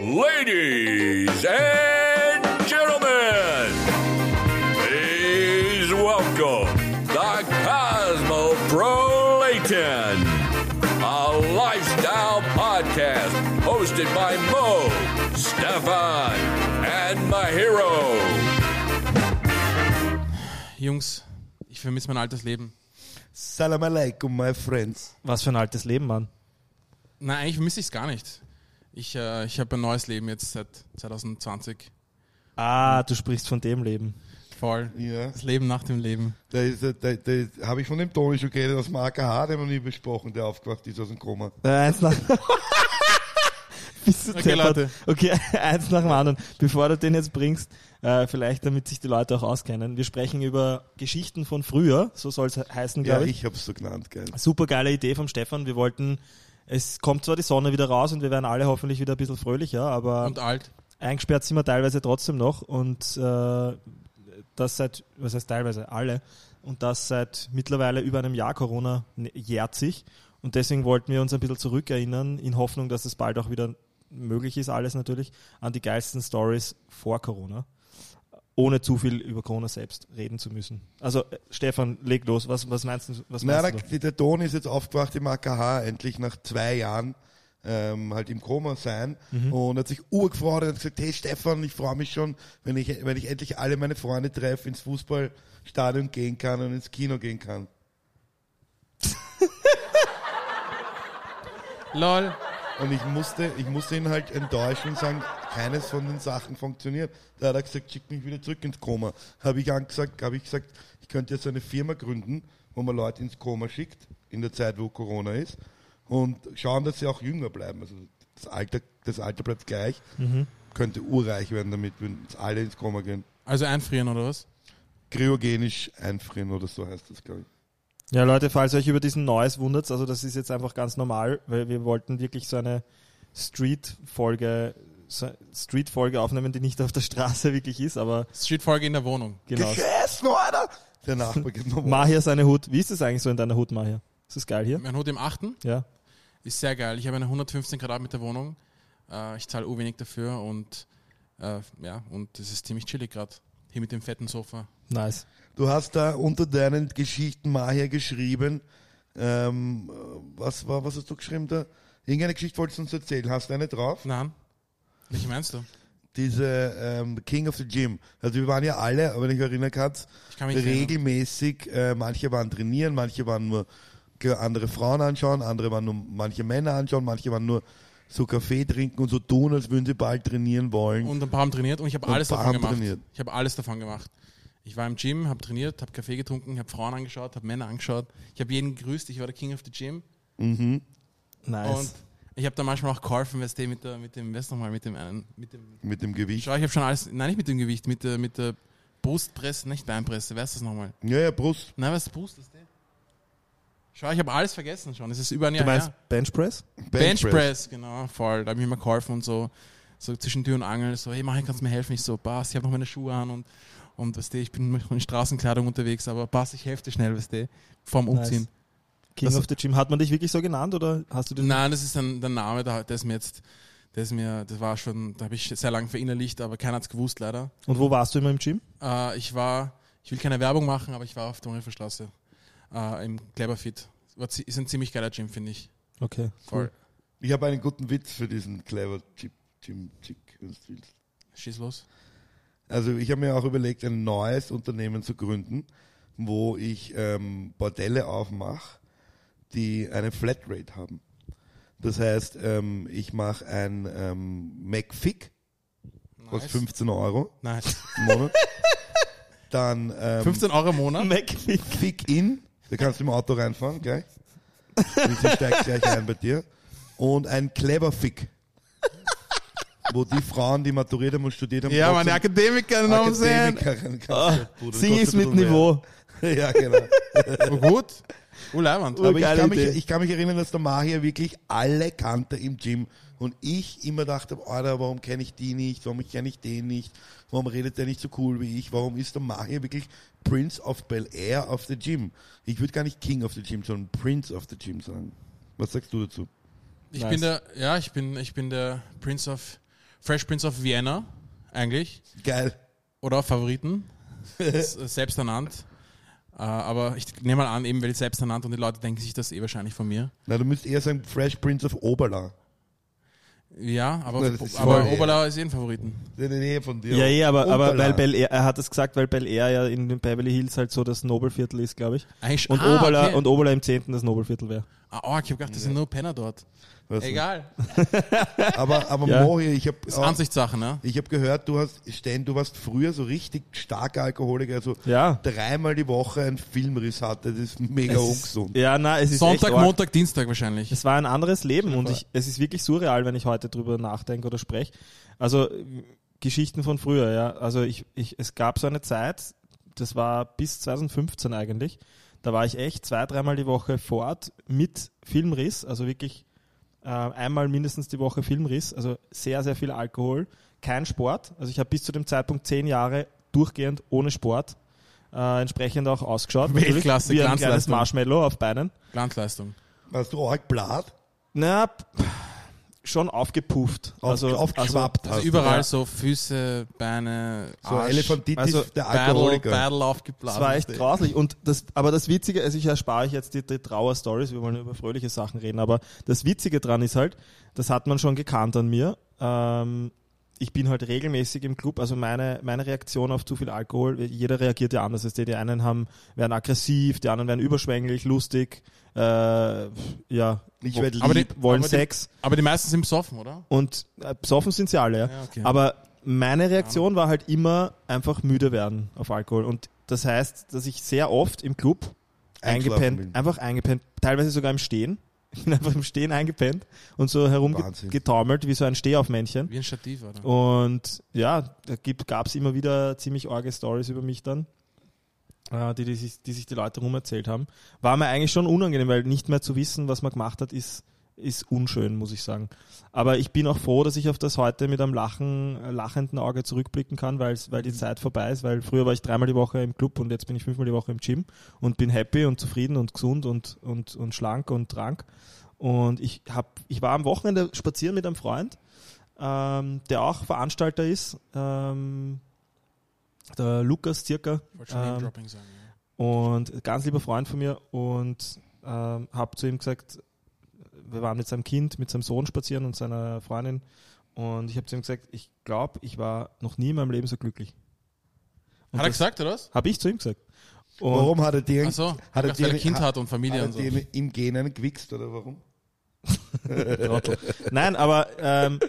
Ladies and gentlemen, please welcome the Cosmopolitan, a lifestyle podcast hosted by Mo, Stefan, and Mahiro. Jungs, ich vermisse mein altes Leben. Salam alaikum, my friends. Was für ein altes Leben, Mann. Nein, eigentlich vermisse ich es gar nicht. Ich, äh, ich habe ein neues Leben jetzt seit 2020. Ah, du sprichst von dem Leben. Voll. Ja, Das Leben nach dem Leben. da, ist, da, da, da habe ich von dem Toni schon geredet, aus dem AKH, den wir nie besprochen, der aufgewacht ist aus dem Koma. Äh, eins nach. Bist du Okay? Leute. Okay, eins nach dem anderen. Bevor du den jetzt bringst, äh, vielleicht damit sich die Leute auch auskennen. Wir sprechen über Geschichten von früher, so soll es heißen, Ja, glaube ich. ich habe es so genannt, geil. Super geile Idee vom Stefan. Wir wollten, es kommt zwar die Sonne wieder raus und wir werden alle hoffentlich wieder ein bisschen fröhlicher, aber Und alt. eingesperrt sind wir teilweise trotzdem noch und äh, das seit, was heißt teilweise, alle und das seit mittlerweile über einem Jahr Corona jährt sich und deswegen wollten wir uns ein bisschen zurückerinnern in Hoffnung, dass es bald auch wieder möglich ist, alles natürlich, an die geilsten Stories vor Corona, ohne zu viel über Corona selbst reden zu müssen. Also äh, Stefan, leg los, was, was meinst du? Was meinst der, du? der Toni ist jetzt aufgewacht im AKH, endlich nach zwei Jahren. Ähm, halt im Koma sein Mhm. und hat sich urgefreut und hat gesagt, hey Stefan, ich freue mich schon, wenn ich, wenn ich endlich alle meine Freunde treffe, ins Fußballstadion gehen kann und ins Kino gehen kann. Lol. Und ich musste, ich musste ihn halt enttäuschen und sagen, keines von den Sachen funktioniert. Da hat er gesagt, schick mich wieder zurück ins Koma. Habe ich angesagt, habe ich gesagt, ich könnte jetzt eine Firma gründen, wo man Leute ins Koma schickt, in der Zeit, wo Corona ist, und schauen, dass sie auch jünger bleiben. Also das Alter, das Alter bleibt gleich. Könnte urreich werden damit, wenn alle ins Koma gehen. Also einfrieren oder was? Kryogenisch einfrieren oder so heißt das, glaube ich. Ja, Leute, falls ihr euch über diesen Neues wundert, also das ist jetzt einfach ganz normal, weil wir wollten wirklich so eine Street-Folge Street-Folge aufnehmen, die nicht auf der Straße wirklich ist, aber Street-Folge in der Wohnung. genau. Gegessen, Alter! Der Nachbar geht nochmal. Mahir seine Hut. Wie ist das eigentlich so in deiner Hut, Mahir? Ist das geil hier? Mein Hut im 8. Ja. ist sehr geil. Ich habe eine 115 Quadratmeter Wohnung. Äh, ich zahle wenig dafür und äh, ja, und es ist ziemlich chillig gerade. Hier mit dem fetten Sofa. Nice. Du hast da unter deinen Geschichten Mahir geschrieben. Ähm, was war, was hast du geschrieben da? Irgendeine Geschichte wolltest du uns erzählen. Hast du eine drauf? Nein. Welche meinst du? Diese ähm, King of the Gym. Also wir waren ja alle, wenn ich erinnern kannst, Ich kann regelmäßig, äh, manche waren trainieren, manche waren nur andere Frauen anschauen, andere waren nur manche Männer anschauen, manche waren nur so Kaffee trinken und so tun, als würden sie bald trainieren wollen. Und ein paar haben trainiert und ich habe alles ein paar davon haben gemacht. trainiert. Ich habe alles davon gemacht. Ich war im Gym, habe trainiert, habe Kaffee getrunken, habe Frauen angeschaut, habe Männer angeschaut. Ich habe jeden gegrüßt. Ich war der King of the Gym. mhm. Nice. Und ich habe da manchmal auch geholfen, weißt du, mit, der, mit dem, weißt du nochmal, mit dem einen, mit dem, Mit dem Gewicht. schau, ich habe schon alles, nein, nicht mit dem Gewicht, mit der, mit der Brustpresse, nicht Beinpresse, weißt du das nochmal? Ja, ja, Brust. Nein, was ist Brust, ist der? Schau, ich habe alles vergessen schon, es ist über ein du Jahr meinst her. Benchpress? Bench Press, genau, voll. Da habe ich mir geholfen und so, so zwischen Tür und Angel, so, hey, Mari, kannst du mir helfen? Ich so, Bass, ich habe noch meine Schuhe an und, und weißt du, ich bin in Straßenkleidung unterwegs, aber Bass, ich helfe dir schnell, weißt du, vorm Umziehen. King Das- of the Gym. Hat man dich wirklich so genannt oder hast du den? Nein, das ist ein, der Name, der, der ist mir jetzt, der ist mir, das war schon, da habe ich sehr lange verinnerlicht, aber keiner hat es gewusst, leider. Und wo warst du immer im Gym? Äh, ich war, ich will keine Werbung machen, aber ich war auf der Unifferstraße, äh, im Cleverfit. Ist ein ziemlich geiler Gym, finde ich. Okay. Voll. Ich habe einen guten Witz für diesen clever Chip, Jim Chick, wenn du willst. Schieß los. Also ich habe mir auch überlegt, ein neues Unternehmen zu gründen, wo ich ähm, Bordelle aufmache, die eine Flatrate haben. Das heißt, ähm, ich mache ein ähm, McFick, kostet 15 Euro Nice. im Monat. Dann ähm, 15 Euro im Monat? McFick. Fick in, da kannst du im Auto reinfahren, gleich. Und sie steigt gleich ein bei dir. Und ein Clever Fick. Wo die Frauen, die maturiert haben und studiert haben, Ja, meine trotzdem Akademiker noch sehen. Akademikerin Ah, kostet ein mit Niveau. mehr. Ja, genau. Oh, gut. Leibwand. Aber ich kann, mich, ich kann mich erinnern, dass der Mahir wirklich alle kannte im Gym. Und ich immer dachte, Alter, warum kenne ich die nicht? Warum kenne ich den nicht? Warum redet der nicht so cool wie ich? Warum ist der Mahir wirklich Prince of Bel Air of the Gym? Ich würde gar nicht King of the Gym, sondern Prince of the Gym sagen. Was sagst du dazu? Ich Nice. bin der, ja, ich bin, ich bin der Prince of Fresh Prince of Vienna, eigentlich. Geil. Oder Favoriten. Selbst ernannt. Äh, aber ich nehme mal an, eben weil selbst ernannt und die Leute denken sich das eh wahrscheinlich von mir. Na, du müsst eher sagen Fresh Prince of Oberla. Ja, aber, das ist aber voll- Oberla ist eh ein Favoriten. In der Nähe von dir. Ja, eh, aber, aber weil Bel Air, er hat es gesagt, weil Bel Air ja in den Beverly Hills halt so das Nobelviertel ist, glaube ich. Eigentlich, Und, ah, Oberla, okay. und Oberla im 10. das Nobelviertel wäre. Ah, oh, ich habe gedacht, das sind nur Penner dort. Weißt. Egal. Aber, aber Ja. Mohi, ich habe ist Ansichtssache, ne? ich hab gehört, du hast, Sten, du warst früher so richtig starker Alkoholiker, also Ja. dreimal die Woche einen Filmriss hatte, das ist mega Es ist- ungesund. Ja, nein, es ist Sonntag. Montag, Dienstag wahrscheinlich. Es war ein anderes Leben und ich, es ist wirklich surreal, wenn ich heute drüber nachdenke oder spreche. Also Geschichten von früher, ja. Also ich, ich, es gab so eine Zeit, das war bis 2015 eigentlich, da war ich echt zwei, dreimal die Woche fort mit Filmriss, also wirklich äh, einmal mindestens die Woche Filmriss, also sehr, sehr viel Alkohol, kein Sport. Also ich habe bis zu dem Zeitpunkt zehn Jahre durchgehend ohne Sport. Äh, entsprechend auch ausgeschaut. Weltklasse, wie ein kleines Glanzleistung. Marshmallow auf Beinen. Glanzleistung. Hast du arg Blatt? Na, p- schon aufgepufft. Auf, also, aufgeschwappt Also hast überall ja. so Füße, Beine, So Arsch, Elefantitis, Also der Battle, Alkoholiker. Battle Also, aufgeblasen. das war echt grauslich. Und das, aber das Witzige, also ich erspare euch jetzt die, die Trauer-Stories, wir wollen über fröhliche Sachen reden, aber das Witzige dran ist halt, das hat man schon gekannt an mir. Ähm, ich bin halt regelmäßig im Club, also meine, meine Reaktion auf zu viel Alkohol, jeder reagiert ja anders. Die einen haben, werden aggressiv, die anderen werden überschwänglich, lustig, äh, ja, Ich wo- werd lieb. aber die, wollen aber Sex. Die, aber die meisten sind besoffen, oder? Und äh, besoffen sind sie alle, ja. Ja, okay. Aber meine Reaktion war halt immer einfach müde werden auf Alkohol. Und das heißt, dass ich sehr oft im Club eingepennt, bin. einfach eingepennt, teilweise sogar im Stehen. Ich bin einfach im Stehen eingepennt und so herumgetaumelt wie so ein Stehaufmännchen. Wie ein Stativ, oder? Und ja, da gab es immer wieder ziemlich arge Stories über mich dann, die, die, sich, die sich die Leute rum erzählt haben. War mir eigentlich schon unangenehm, weil nicht mehr zu wissen, was man gemacht hat, ist, ist unschön, muss ich sagen. Aber ich bin auch froh, dass ich auf das heute mit einem Lachen, lachenden Auge zurückblicken kann, weil die Zeit vorbei ist. Weil früher war ich dreimal die Woche im Club und jetzt bin ich fünfmal die Woche im Gym und bin happy und zufrieden und gesund und, und, und schlank und trank. Und ich, hab, ich war am Wochenende spazieren mit einem Freund, ähm, der auch Veranstalter ist, ähm, der Lukas circa, Ich wollte schon ähm, sagen. Ja. und ganz lieber Freund von mir und ähm, habe zu ihm gesagt, wir waren mit seinem Kind, mit seinem Sohn spazieren und seiner Freundin und ich habe zu ihm gesagt, ich glaube, ich war noch nie in meinem Leben so glücklich. Hat er gesagt, oder was? Habe ich zu ihm gesagt. Und Warum hat er dir, Ach so, hat er dir, Kind hat, und Familie hat und so. im Genen gewichst oder warum? Nein, aber ähm,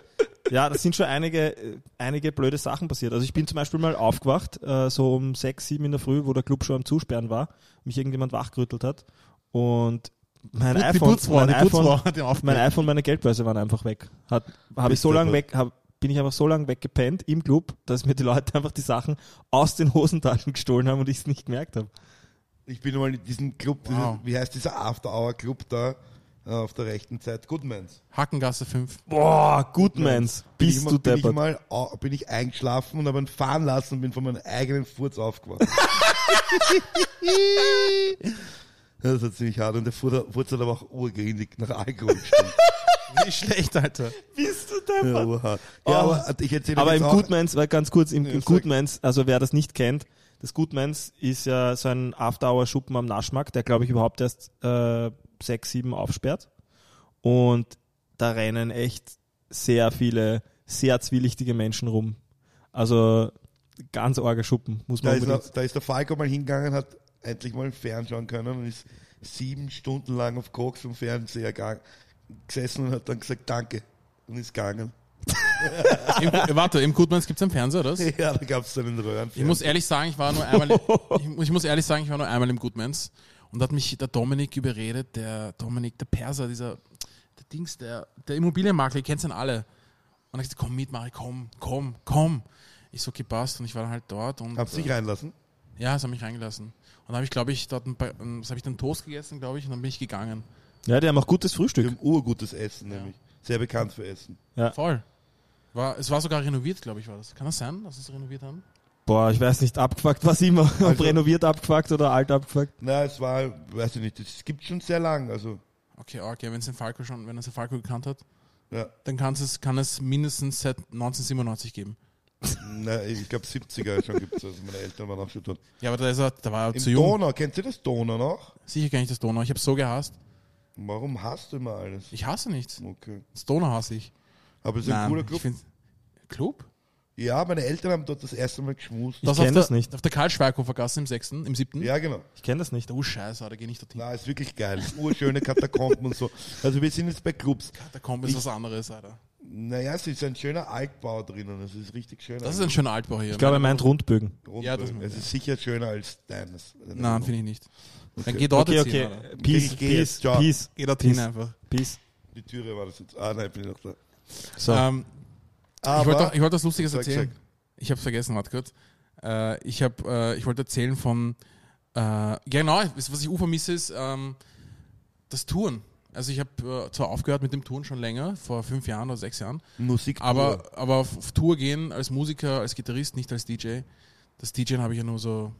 ja, das sind schon einige, äh, einige blöde Sachen passiert. Also ich bin zum Beispiel mal aufgewacht, äh, so um sechs, sieben in der Früh, wo der Club schon am Zusperren war, mich irgendjemand wachgerüttelt hat und mein Die iPhone, Putzfrau, mein die iPhone, mein iPhone, meine Geldbörse waren einfach weg. Hat, habe ich so lange weg, hab, bin ich einfach so lange weggepennt im Club, dass mir die Leute einfach die Sachen aus den Hosentaschen gestohlen haben und ich es nicht gemerkt habe. Ich bin mal in diesem Club, Wow. dieses, wie heißt dieser After-Hour-Club da auf der rechten Seite? Goodmans. Hackengasse 5. Boah, Goodmans, Bin bist du bin ich deppert. mal bin ich eingeschlafen und habe ihn fahren lassen und bin von meinem eigenen Furz aufgewacht. das war ziemlich hart und der Furz Furz hat aber auch urgrindig nach Alkohol gestimmt. Wie schlecht, Alter. Bist du ja, deppert. urhart. ja, Oh. aber ich erzähle Aber jetzt im auch, Goodmans, weil ganz kurz, im, Ja, im. Goodmans, also wer das nicht kennt, das Goodmans ist ja so ein After-Hour-Schuppen am Naschmarkt, der glaube ich überhaupt erst äh, sechs, sieben aufsperrt. Und da rennen echt sehr viele, sehr zwielichtige Menschen rum. Also ganz arge Schuppen, muss da man ist, der, unbedingt. da ist der Falco mal hingegangen, hat endlich mal fernschauen können und ist sieben Stunden lang auf Koks vom Fernseher gesessen und hat dann gesagt Danke und ist gegangen. Im, warte, im Goodmans gibt es einen Fernseher, oder? Ja, da gab es so einen Röhren. Ich muss ehrlich sagen, ich war nur einmal, ich, ich muss ehrlich sagen, ich war nur einmal im Goodmans und da hat mich der Dominik überredet, der Dominik, der Perser, dieser, der Dings, der, der Immobilienmakler, ihr kennt ihn alle. Und er hat gesagt, komm mit, Mari, komm, komm, komm. Ich so, gepasst und ich war dann halt dort und. Hab's dich äh, reinlassen? Ja, es hat mich reingelassen. Und dann habe ich, glaube ich, dort ein paar, ähm, was habe ich dann Toast gegessen, glaube ich, und dann bin ich gegangen. Ja, die haben auch gutes Frühstück. haben urgutes Essen, nämlich. Sehr bekannt für Essen. Voll. War, es war sogar renoviert, glaube ich, war das. Kann das sein, dass sie es renoviert haben? Boah, ich weiß nicht, abgefuckt was immer. Ob Also- renoviert abgefuckt oder alt abgefuckt. Na, es war, weiß ich nicht, es gibt schon sehr lang. Also, Okay, okay, wenn es den Falco schon, wenn er den Falco gekannt hat. Ja. dann kann's es, kann es mindestens seit 1997 geben. Na, ich glaube 70er schon gibt es. Also meine Eltern waren auch schon dort. Ja, aber da, ist er, da war er Im zu jung. Donau, kennst du das Donau noch? Sicher gar nicht das Donau. Ich habe so gehasst. Warum hast du immer alles? Ich hasse nichts. Okay. Das Donau hasse ich. Aber es ist ein cooler ich Club. Club? Ja, meine Eltern haben dort das erste Mal geschmust. Ich Das kenn auf das der, nicht. Auf der Karl-Schweighofer-Gasse im 6., im 7. Ja, genau. Ich kenne das nicht. Oh, Scheiße, da gehe ich dorthin. Na, ist wirklich geil. Urschöne Katakomben und so. Also wir sind jetzt bei Clubs. Da kommt es was anderes, Alter. Naja, es ist ein schöner Altbau drinnen. Es ist richtig schön. Das ist ein schöner Altbau hier. Ich glaube, er meint Rundbögen. Rundbögen. Ja, das- es ist sicher schöner als deines. Nein, finde ich nicht. Dann Okay. geh dort Okay, jetzt okay. hin, Alter. Peace, Ich geh peace, jetzt, ciao. peace, Geh dorthin Peace. einfach. peace. Die Türe war das jetzt. Ah, nein, bin ich noch da. So. Ähm, Aber, ich wollte was Lustiges erzählen. sag. Ich habe es vergessen, warte kurz. Äh, ich, hab, äh, ich wollte erzählen von, äh, genau, was ich vermisse ist ähm, das Touren. Also ich habe äh, zwar aufgehört mit dem Touren schon länger, vor fünf Jahren oder sechs Jahren, Musik. aber, aber auf, Tour gehen als Musiker, als Gitarrist, nicht als DJ. Das DJ habe ich ja nur so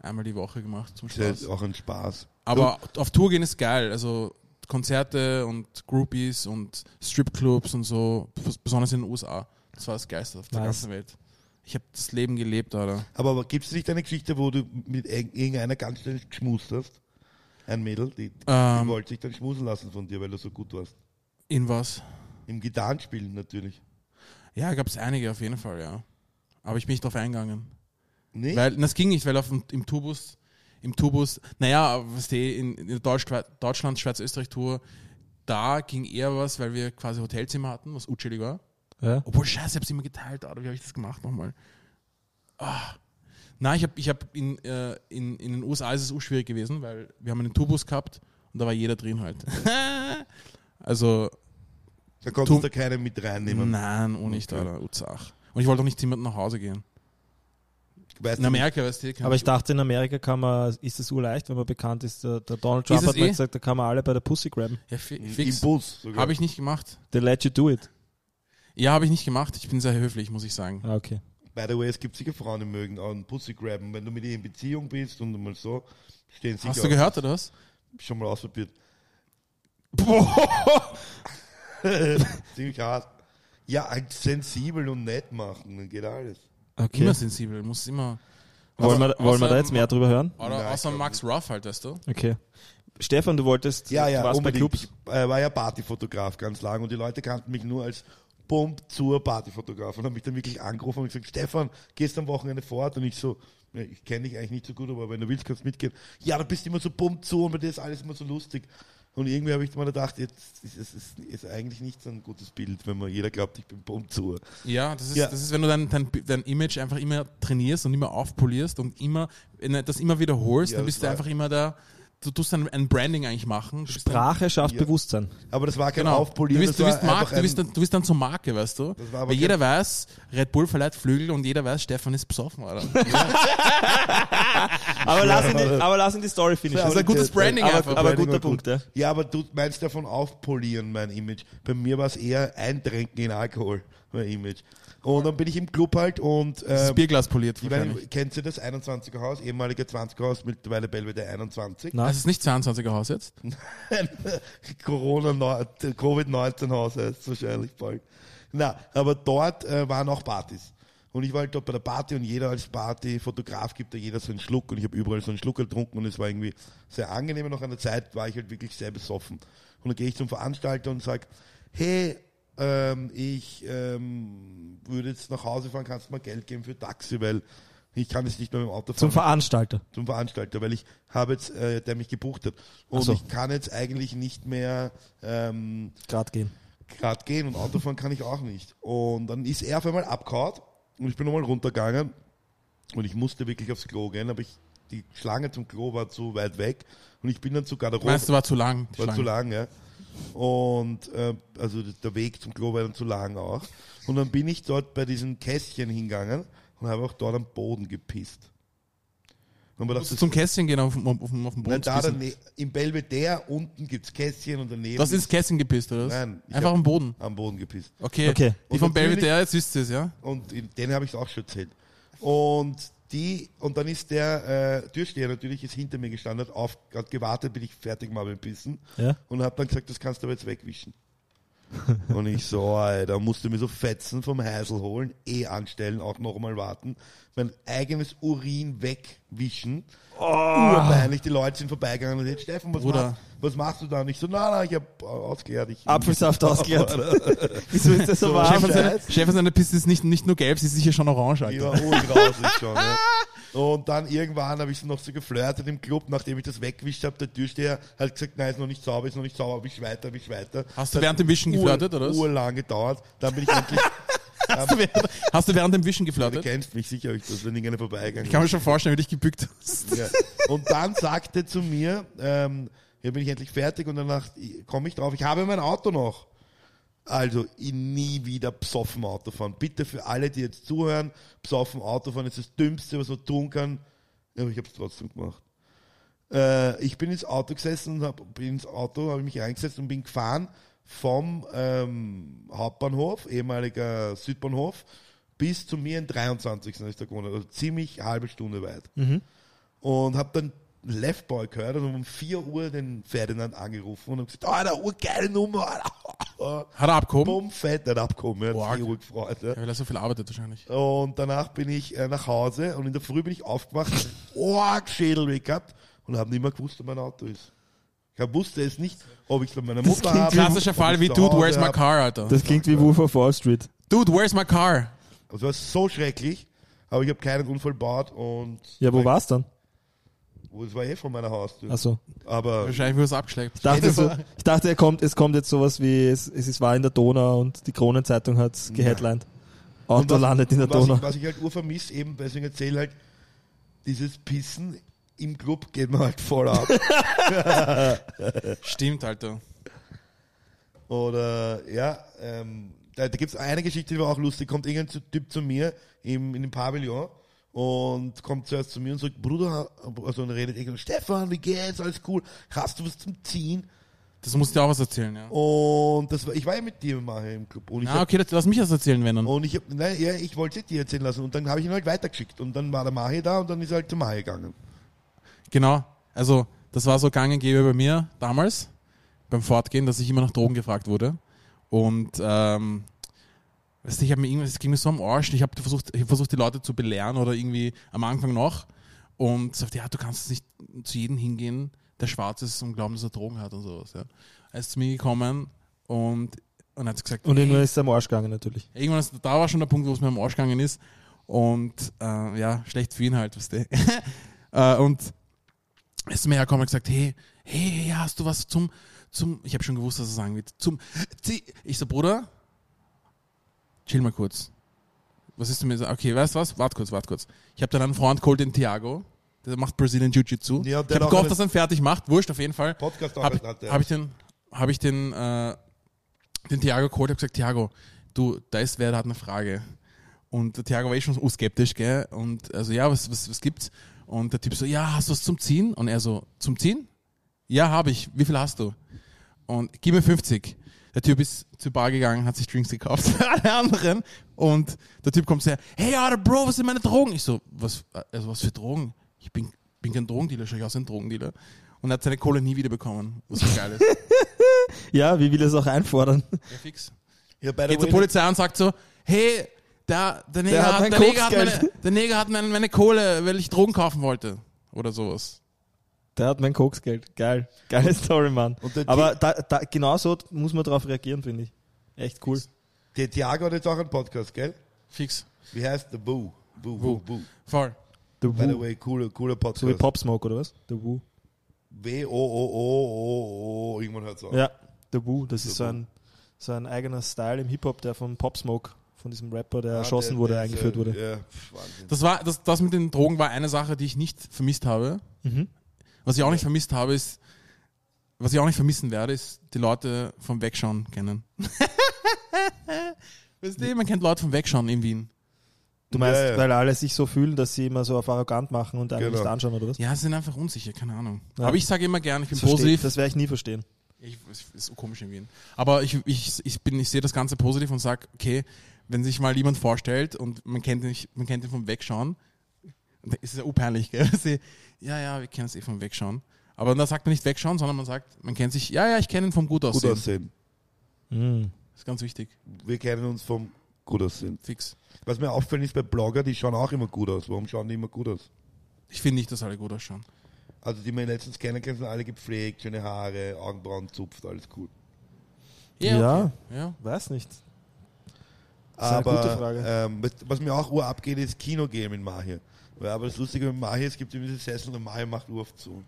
einmal die Woche gemacht zum ist ja Spaß. auch ein Spaß. Aber auf Tour gehen ist geil. Also Konzerte und Groupies und Stripclubs und so, bes- besonders in den USA. Das war das Geilste auf der Nice. ganzen Welt. Ich habe das Leben gelebt, oder? Aber, aber gibt es nicht eine Geschichte, wo du mit irg- irgendeiner ganz schnell geschmust hast? Ein Mädel, die, die Ähm. wollte sich dann schmusen lassen von dir, weil du so gut warst. In was? Im Gitarrenspielen natürlich. Ja, gab es einige auf jeden Fall, ja. Aber ich bin nicht drauf eingegangen. Nee? Weil, das ging nicht, weil auf dem, im Tubus, im Tubus, naja, was die in, in Deutschland, Schweiz, Österreich Tour, da ging eher was, weil wir quasi Hotelzimmer hatten, was utschelig war. Ja. Obwohl, scheiße, ich hab's immer geteilt, oder wie habe ich das gemacht nochmal? Ah. Nein, ich habe ich hab in, äh, in, in den USA ist es auch schwierig gewesen, weil wir haben einen Tubus gehabt und da war jeder drin halt. also, da konntest du keinen mit reinnehmen. nein, oh nicht, Okay. Alter, Utzach. Und ich wollte auch nicht jemanden nach Hause gehen. Weißt In Amerika, weißt du, kann Aber ich dachte, in Amerika kann man, ist es urleicht, wenn man bekannt ist. Der, der Donald Trump hat mal eh? gesagt, da kann man alle bei der Pussy grabben. ja, fix. Bus sogar. Habe ich nicht gemacht. They let you do it. Ja, habe ich nicht gemacht. Ich bin sehr höflich, muss ich sagen. Ah, okay. By the way, es gibt sicher Frauen, die mögen auch einen Pussy grabben. Wenn du mit ihr in Beziehung bist und mal so, stehen sicher Hast du gehört, oder was? Schon mal ausprobiert. Ziemlich hart. Ja, halt sensibel und nett machen, dann geht alles. Okay. Immer sensibel, muss immer. Wollen, wir, Außer- wollen wir da jetzt mehr drüber hören? Oder Nein, außer Max Ruff halt, weißt du? Okay. Stefan, du wolltest, Ja, ja, du warst bei unbedingt. Clubs. Ich äh, war ja Partyfotograf ganz lang und die Leute kannten mich nur als Pump zur Partyfotograf und haben mich dann wirklich angerufen und gesagt, Stefan, gehst am Wochenende fort? Und ich so, ja, ich kenne dich eigentlich nicht so gut, aber wenn du willst, kannst du mitgehen. Ja, du bist immer so pumpt zu und bei dir ist alles immer so lustig. Und irgendwie habe ich mir gedacht, jetzt ist es ist, ist eigentlich nicht so ein gutes Bild, wenn man jeder glaubt, ich bin zu. Ja, das ist, Ja. das ist wenn du dein, dein, dein Image einfach immer trainierst und immer aufpolierst und immer, wenn du das immer wiederholst, Ja, dann bist du einfach immer da, du tust dann ein Branding eigentlich machen. Sprache schafft Ja. Bewusstsein. Aber das war kein genau. Aufpolieren, du bist, du, bist war Mark, du, bist ein, dann, du bist dann zur Marke, weißt du? Das war aber Weil jeder weiß, Red Bull verleiht Flügel und jeder weiß, Stefan ist besoffen, oder? Aber lass ihn die, aber lass ihn die Story finishen. Das ist ein gutes Branding aber, einfach. aber Branding guter war Punkt, gut. ja. Ja, aber du meinst davon aufpolieren, mein Image. Bei mir war es eher Eintränken in Alkohol, mein Image. Und dann bin ich im Club halt und Das äh, Bierglas poliert ich meine, kennt ihr das 21er Haus, ehemalige 20er Haus, mittlerweile Belvedere 21. Na, Das ist nicht 22er Haus jetzt. Corona, neu- Covid-19 Haus heißt es wahrscheinlich bald. Na, aber dort äh, waren auch Partys. Und ich war halt dort bei der Party und jeder als Partyfotograf gibt da jeder so einen Schluck und ich habe überall so einen Schluck getrunken und es war irgendwie sehr angenehm. Und nach einer Zeit war ich halt wirklich sehr besoffen. Und dann gehe ich zum Veranstalter und sage, hey, ähm, ich ähm, würde jetzt nach Hause fahren, kannst du mir Geld geben für Taxi, weil ich kann jetzt nicht mehr mit dem Auto fahren zum Veranstalter. zum Veranstalter, weil ich habe jetzt, äh, der mich gebucht hat. Und so. ich kann jetzt eigentlich nicht mehr ähm, Grad gehen. gerade gehen und Autofahren kann ich auch nicht. Und dann ist er auf einmal abgehauen und ich bin nochmal runtergegangen und ich musste wirklich aufs Klo gehen, aber ich, die Schlange zum Klo war zu weit weg und ich bin dann zu Garderobe. Meinst du, war zu lang? War zu Schlange? lang, ja. Und äh, also der Weg zum Klo war dann zu lang auch. Und dann bin ich dort bei diesen Kästchen hingegangen und habe auch dort am Boden gepisst. Und musst zum Kästchen gehen auf, dem- auf, dem- auf dem Boden. Nein, da pissen. dane- im Belvedere unten gibt's Kästchen und daneben ins ist Kästchen gepisst, oder was? Nein, Einfach am Boden. am Boden gepisst. Okay. Okay. Die Und von natürlich- Belvedere, jetzt wisst ihr es, ja? Und in- den habe ich auch schon erzählt. Und die, und dann ist der äh, Türsteher natürlich ist hinter mir gestanden, hat, auf, hat gewartet, bis ich fertig war beim Pissen Ja. und hat dann gesagt, das kannst du aber jetzt wegwischen. Und ich so, Alter, musste mir so Fetzen vom Heisel holen, eh anstellen, auch noch mal warten, mein eigenes Urin wegwischen. Oh. Urpeinlich, die Leute sind vorbeigegangen und jetzt, Steffen, was, machst, was machst du da? Und ich so, na, na, ich hab ausgeleert. Ich, Apfelsaft ausgeleert. Wieso ist das so warm? Chef, Scheiß. seine, Piste ist nicht, nicht nur gelb, sie ist sicher schon orange, Ich Alter. war urgrausig schon. Ne? Und dann irgendwann habe ich noch so geflirtet im Club, nachdem ich das weggewischt habe. Der Türsteher hat gesagt, nein, ist noch nicht sauber, ist noch nicht sauber, wisch weiter, wisch weiter. Hast du während dem Wischen geflirtet, oder was? Urlang gedauert. Dann bin ich endlich, Hast du, während, hast du während dem Wischen du geflirtet? kennst mich sicher, ich das, wenn irgendeiner vorbeigegangen Ich kann mir schon vorstellen, wie du dich gebückt hast. Ja. Und dann sagte zu mir, ähm, hier bin ich endlich fertig und danach komme ich drauf, ich habe mein Auto noch. Also ich nie wieder besoffen Auto fahren. Bitte für alle, die jetzt zuhören, besoffen Auto fahren ist das Dümmste, was man tun kann. Aber ich habe es trotzdem gemacht. Äh, ich bin ins Auto gesessen und hab, bin ins Auto, habe mich reingesetzt und bin gefahren vom ähm, Hauptbahnhof, ehemaliger Südbahnhof, bis zu mir in 23. ist der gewohnt, also ziemlich halbe Stunde weit und habe dann Left Boy gehört und um 4 Uhr den Ferdinand angerufen und habe gesagt, oh, der urgeile Nummer, Alter. Hat er abgehoben? Bumm, fett nicht abgekommen, er hat sich urgut gefreut. Ja. Ja, weil er so viel arbeitet wahrscheinlich. Und danach bin ich äh, nach Hause und in der Früh bin ich aufgewacht, arg Schädelweh gehabt und habe nicht mehr gewusst, wo mein Auto ist. Ich wusste es nicht, ob ich es bei meiner Mutter klingt habe. Klassischer Fall wie Dude, where's my hab. car, Alter. Das klingt wie Wolf of Wall Street. Dude, where's my car? Also es war so schrecklich, aber ich habe keinen Unfall gebaut und Ja, wo war's dann? Es war eh von meiner Haustür. Achso. Aber Wahrscheinlich wurde es abgeschleppt. Ich dachte, so, ich dachte, er kommt, es kommt jetzt sowas wie, es, es ist- war in der Donau und die Kronenzeitung hat es geheadlined. Und Auto was- landet in der was Donau. Ich, was ich halt urvermisse, eben, deswegen erzähle halt, dieses Pissen im Club geht mir halt voll ab. Stimmt, Alter. Oder, ja, ähm, da, da gibt es eine Geschichte, die war auch lustig. Kommt irgendein Typ zu mir im, in dem Pavillon und kommt zuerst zu mir und sagt, Bruder, also und redet irgendwie, Stefan, wie geht's, alles cool, hast du was zum Ziehen? Das musst du dir auch was erzählen, ja. Und das war, ich war ja mit dir mal im Club und ich hab, okay, das- lass mich das erzählen, wenn dann. und ich hab, nein, ja, ich wollte dir erzählen lassen und dann habe ich ihn halt weitergeschickt und dann war der Mahi da und dann ist er halt zu Mahi gegangen. Genau. Also, das war so gang und gäbe bei mir damals, beim Fortgehen, dass ich immer nach Drogen gefragt wurde. Und, ähm, weißt du, ich habe mir irgendwas, es ging mir so am Arsch. Ich habe versucht, ich hab versucht, die Leute zu belehren oder irgendwie am Anfang noch. Und sagte, ja, du kannst nicht zu jedem hingehen, der schwarz ist und glauben, dass er Drogen hat und sowas. Ja. Er ist zu mir gekommen und, und hat gesagt, Und "Hey, irgendwann ist er am Arsch gegangen natürlich. Irgendwann ist, da war schon der Punkt, wo es mir am Arsch gegangen ist. Und äh, ja, schlecht für ihn halt, weißt du. äh, und er ist zu mir hergekommen und gesagt, hey, hey, hast du was zum, zum, ich habe schon gewusst, was er sagen wird, zum, ich so, Bruder, chill mal kurz. Was ist du mir so, okay, weißt du was, wart kurz, wart kurz. Ich habe dann einen Freund geholt, den Thiago, der macht Brazilian Jiu-Jitsu. Ja, ich der habe gehofft, dass er ihn fertig macht, wurscht, auf jeden Fall Podcast habe hat er. hab ich den, hab ich den, äh, den Thiago geholt, habe gesagt, Thiago, du, da ist wer, der hat eine Frage. Und der Thiago war eh schon so skeptisch, gell? Und also, ja, was, was, was gibt's? Und der Typ so, ja, hast du was zum Ziehen? Und er so, zum Ziehen? Ja, habe ich. Wie viel hast du? Und gib mir 50. Der Typ ist zur Bar gegangen, hat sich Drinks gekauft für alle anderen. Und der Typ kommt so her, hey, Alter, Bro, was sind meine Drogen? Ich so, was, also was für Drogen? Ich bin, bin kein Drogendealer, schau ich aus ein Drogendealer. Und er hat seine Kohle nie wieder bekommen, was so geil ist. Ja, wie will er es auch einfordern? Ja, fix. ja, Geht zur Polizei und sagt so, hey, der, der, Neger, hat hat, mein der, Neger hat meine, der Neger hat meine, meine Kohle, weil ich Drogen kaufen wollte. Oder sowas. Der hat mein Koksgeld. Geil. Geile Story, Mann. Aber da, da, genau so muss man darauf reagieren, finde ich. Echt cool. Der Thiago hat jetzt auch einen Podcast, gell? Fix. Wie heißt der Boo? Boo, Boo, Boo. Voll. The By the Woo. way, cooler, cooler So wie Podcast. Pop Smoke, oder was? The Woo. W-O-O-O-O-O, irgendwann hört es auf. Ja, The Woo. Das ist The so Woo. ein, so ein eigener Style im Hip-Hop, der von Pop Smoke, von diesem Rapper, der Ja, erschossen der- wurde, der ist, eingeführt äh, wurde. Ja, Wahnsinn. Das, war, das, das mit den Drogen war eine Sache, die ich nicht vermisst habe. Mhm. Was ich auch nicht vermisst habe, ist, was ich auch nicht vermissen werde, ist die Leute vom Wegschauen kennen. weißt du, man kennt Leute vom Wegschauen in Wien. Du meinst, Ja, ja. weil alle sich so fühlen, dass sie immer so auf arrogant machen und einen Genau. nicht anschauen, oder was? Ja, sie sind einfach unsicher, keine Ahnung. Ja. Aber ich sage immer gern, ich bin Das positiv. Das werde ich nie verstehen. Ich, ist so komisch in Wien. Aber ich, ich, ich, bin, ich sehe das Ganze positiv und sage, okay, wenn sich mal jemand vorstellt und man kennt ihn, nicht- man kennt ihn vom Wegschauen, ist es ja unpeinlich, gell? Sie, ja, ja, wir kennen es eh vom Wegschauen. Aber da sagt man nicht Wegschauen, sondern man sagt, man kennt sich, ja, ja, ich kenne ihn vom Gut Gut aussehen. Mhm. Das ist ganz wichtig. Wir kennen uns vom gut aussehen. Fix. Was mir auffällt ist bei Blogger, die schauen auch immer gut aus. Warum schauen die immer gut aus? Ich finde nicht, dass alle gut ausschauen. Also die wir letztens kennengelernt sind alle gepflegt, schöne Haare, Augenbrauen zupft, alles cool. Ja. okay. ja. Weiß nicht. ist eine Aber gute Frage. Ähm, was, mir auch ur abgeht, ist Kinogame in Mahir. Weil, aber das Lustige mit Mahir, es gibt immer diese Sessel und Mahir macht ur oft zu.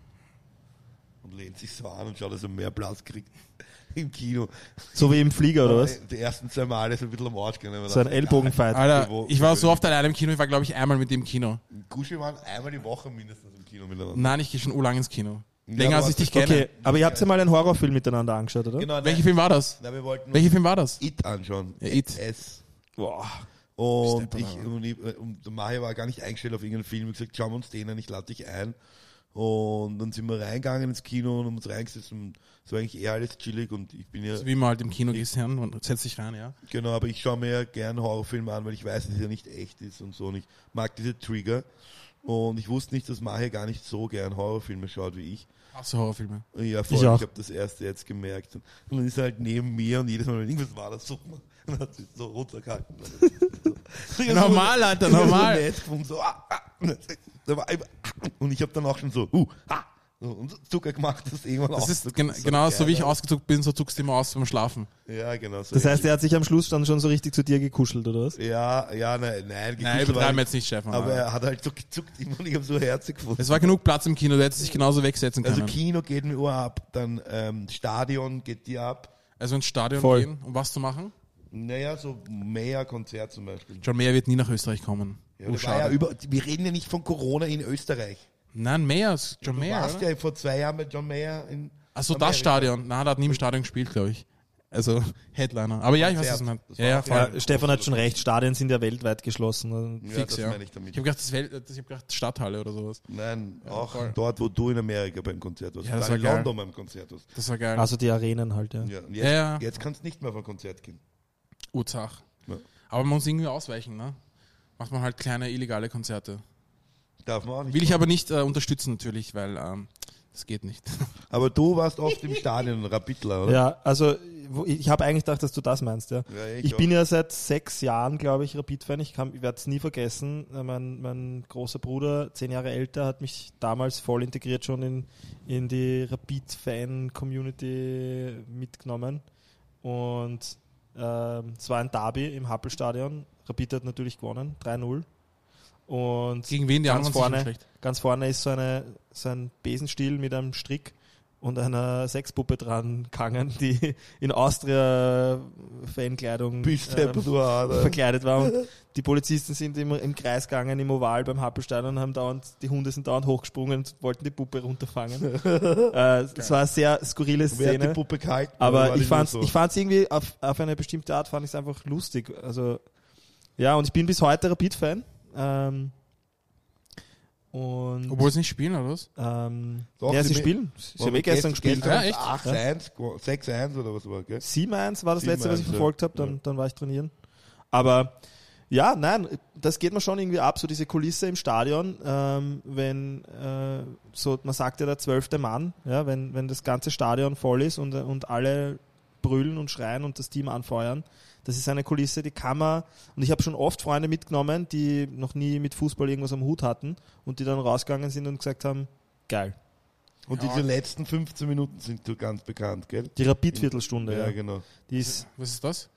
Und lehnt sich so an und schaut, dass er mehr Platz kriegt im Kino. So wie im Flieger, oder was? Die ersten zwei Male ist ein bisschen am Arsch gegangen. So ein Ellbogenfight. Alter, Wo- ich war so oft alleine im Kino, ich war glaube ich einmal mit dem Kino. Kuschi waren einmal die Woche mindestens im Kino miteinander. Nein, ich gehe schon urlang ins Kino. Ja, Länger als aber ich dich kenne. Okay, aber ihr habt ja mal einen Horrorfilm miteinander angeschaut, oder? Genau, Welcher Film war das? nein, wir wollten Welcher Film war das? It anschauen. Ja, It. S. Boah. Und, ich, und, ich, und der Mario war gar nicht eingestellt auf irgendeinen Film. Ich gesagt, schauen wir uns den an, ich lade dich ein. Und dann sind wir reingegangen ins Kino und haben uns reingesetzt. Und es war eigentlich eher alles chillig und ich bin ja, So wie man halt im Kino gehst, Herrn, und setzt dich rein, ja. genau, aber ich schaue mir ja gern Horrorfilme an, weil ich weiß, dass es ja nicht echt ist und so. Und ich mag diese Trigger. Und ich wusste nicht, dass Mario gar nicht so gern Horrorfilme schaut wie ich. Hast du Horrorfilme? Ja, voll. Ich Ich, habe das erste jetzt gemerkt. Und dann ist er halt neben mir und jedes Mal, wenn irgendwas war, das sucht man. Und hat sich so runtergehalten. So, Normal, Alter, normal. Ah, ah. Ah. Und ich habe dann auch schon so, uh, ah. So, und Zucker gemacht, das irgendwann Das auch ist so- gen so genau so, wie ich ausgezuckt bin, so zuckst du immer aus beim Schlafen. Ja, genau. So Das heißt, er hat sich am Schluss dann schon so richtig zu dir gekuschelt, oder was? ja, ja, nein, nein. Nein, übertreiben wir jetzt nicht, Stefan. Aber er hat halt so gezuckt immer und ich habe so herzig gefunden. es war genug Platz im Kino, du hättest dich genauso wegsetzen können. Also Also, Kino geht mir Uhr ab, dann ähm, Stadion geht dir ab. also ins Stadion Voll. gehen, um was zu machen. Naja, so mehr Konzert zum Beispiel. John Mayer wird nie nach Österreich kommen. Ja, oh, war ja über, wir reden ja nicht von Corona in Österreich. Nein, Mayer, ist John Du Mayer. warst Oder? ja vor zwei Jahren bei John Mayer in Achso, das Stadion. Nein, der hat nie im Stadion gespielt, glaube ich. Also Headliner. Aber ja, ich weiß, was du. Das Ja, ja, Ja, Stefan hat schon recht, Stadien sind ja weltweit geschlossen. Ja, Fix, das ja. meine ich damit. Ich habe gedacht, das Welt, das, ich hab gedacht, Stadthalle oder sowas. Nein, auch voll. dort, wo du in Amerika beim Konzert warst. Ja, das war in geil. London beim Konzert warst. Das war geil. Also die Arenen halt, ja. Ja, jetzt, Ja, ja. jetzt kannst du nicht mehr auf ein Konzert gehen. Urzach. Ja. Aber man muss irgendwie ausweichen, ne? Macht man halt kleine illegale Konzerte. Darf man auch nicht. Will ich aber nicht äh, unterstützen natürlich, weil ähm, das geht nicht. Aber du warst oft im Stadion, Rapidler, oder? Ja, also ich habe eigentlich gedacht, dass du das meinst, ja. Ja, Ich bin ja seit sechs Jahren, glaube ich, Rapid-Fan. Ich, kann- ich werde es nie vergessen. Äh, Mein, mein großer Bruder, zehn Jahre älter, hat mich damals voll integriert schon in, in die Rapid-Fan-Community mitgenommen. Und ähm, es war ein Derby im Happelstadion. Rapid hat natürlich gewonnen, 3-0. Und Gegen wen die Ganz anderen vorne. ganz vorne ist so, eine, so ein Besenstiel mit einem Strick und einer Sexpuppe dran gehangen, die in Austria-Fankleidung ähm, verkleidet war. Und die Polizisten sind immer im Kreis gegangen, im Oval beim Happelstadion und haben dauernd, die Hunde sind dauernd hochgesprungen und wollten die Puppe runterfangen. äh, es war eine sehr skurrile hat die Szene. Puppe gehalten? Aber ich nur fand's, so? ich fand's irgendwie auf, auf eine bestimmte Art fand ich es einfach lustig. Also ja, und ich bin bis heute Rapid-Fan. Ähm, und Obwohl sie nicht spielen, oder was? ähm, Doch, ja, sie sie spielen. Sie haben eh gestern gespielt. Ja, echt? 8-1, 6-1 oder was war, gell? 7-1 war das letzte, was ich 7-1, ja. verfolgt habe, dann, dann war ich trainieren. Aber ja, nein, das geht mir schon irgendwie ab, so diese Kulisse im Stadion, ähm, wenn äh, so, man sagt ja der zwölfte Mann, ja, wenn, wenn das ganze Stadion voll ist und, und alle brüllen und schreien und das Team anfeuern. Das ist eine Kulisse, die kann man, und ich habe schon oft Freunde mitgenommen, die noch nie mit Fußball irgendwas am Hut hatten und die dann rausgegangen sind und gesagt haben, geil. Und Ja. diese letzten 15 Minuten sind so ganz bekannt, gell? Die Rapid-Viertelstunde, Ja, ja. genau. Die ist, Was ist das?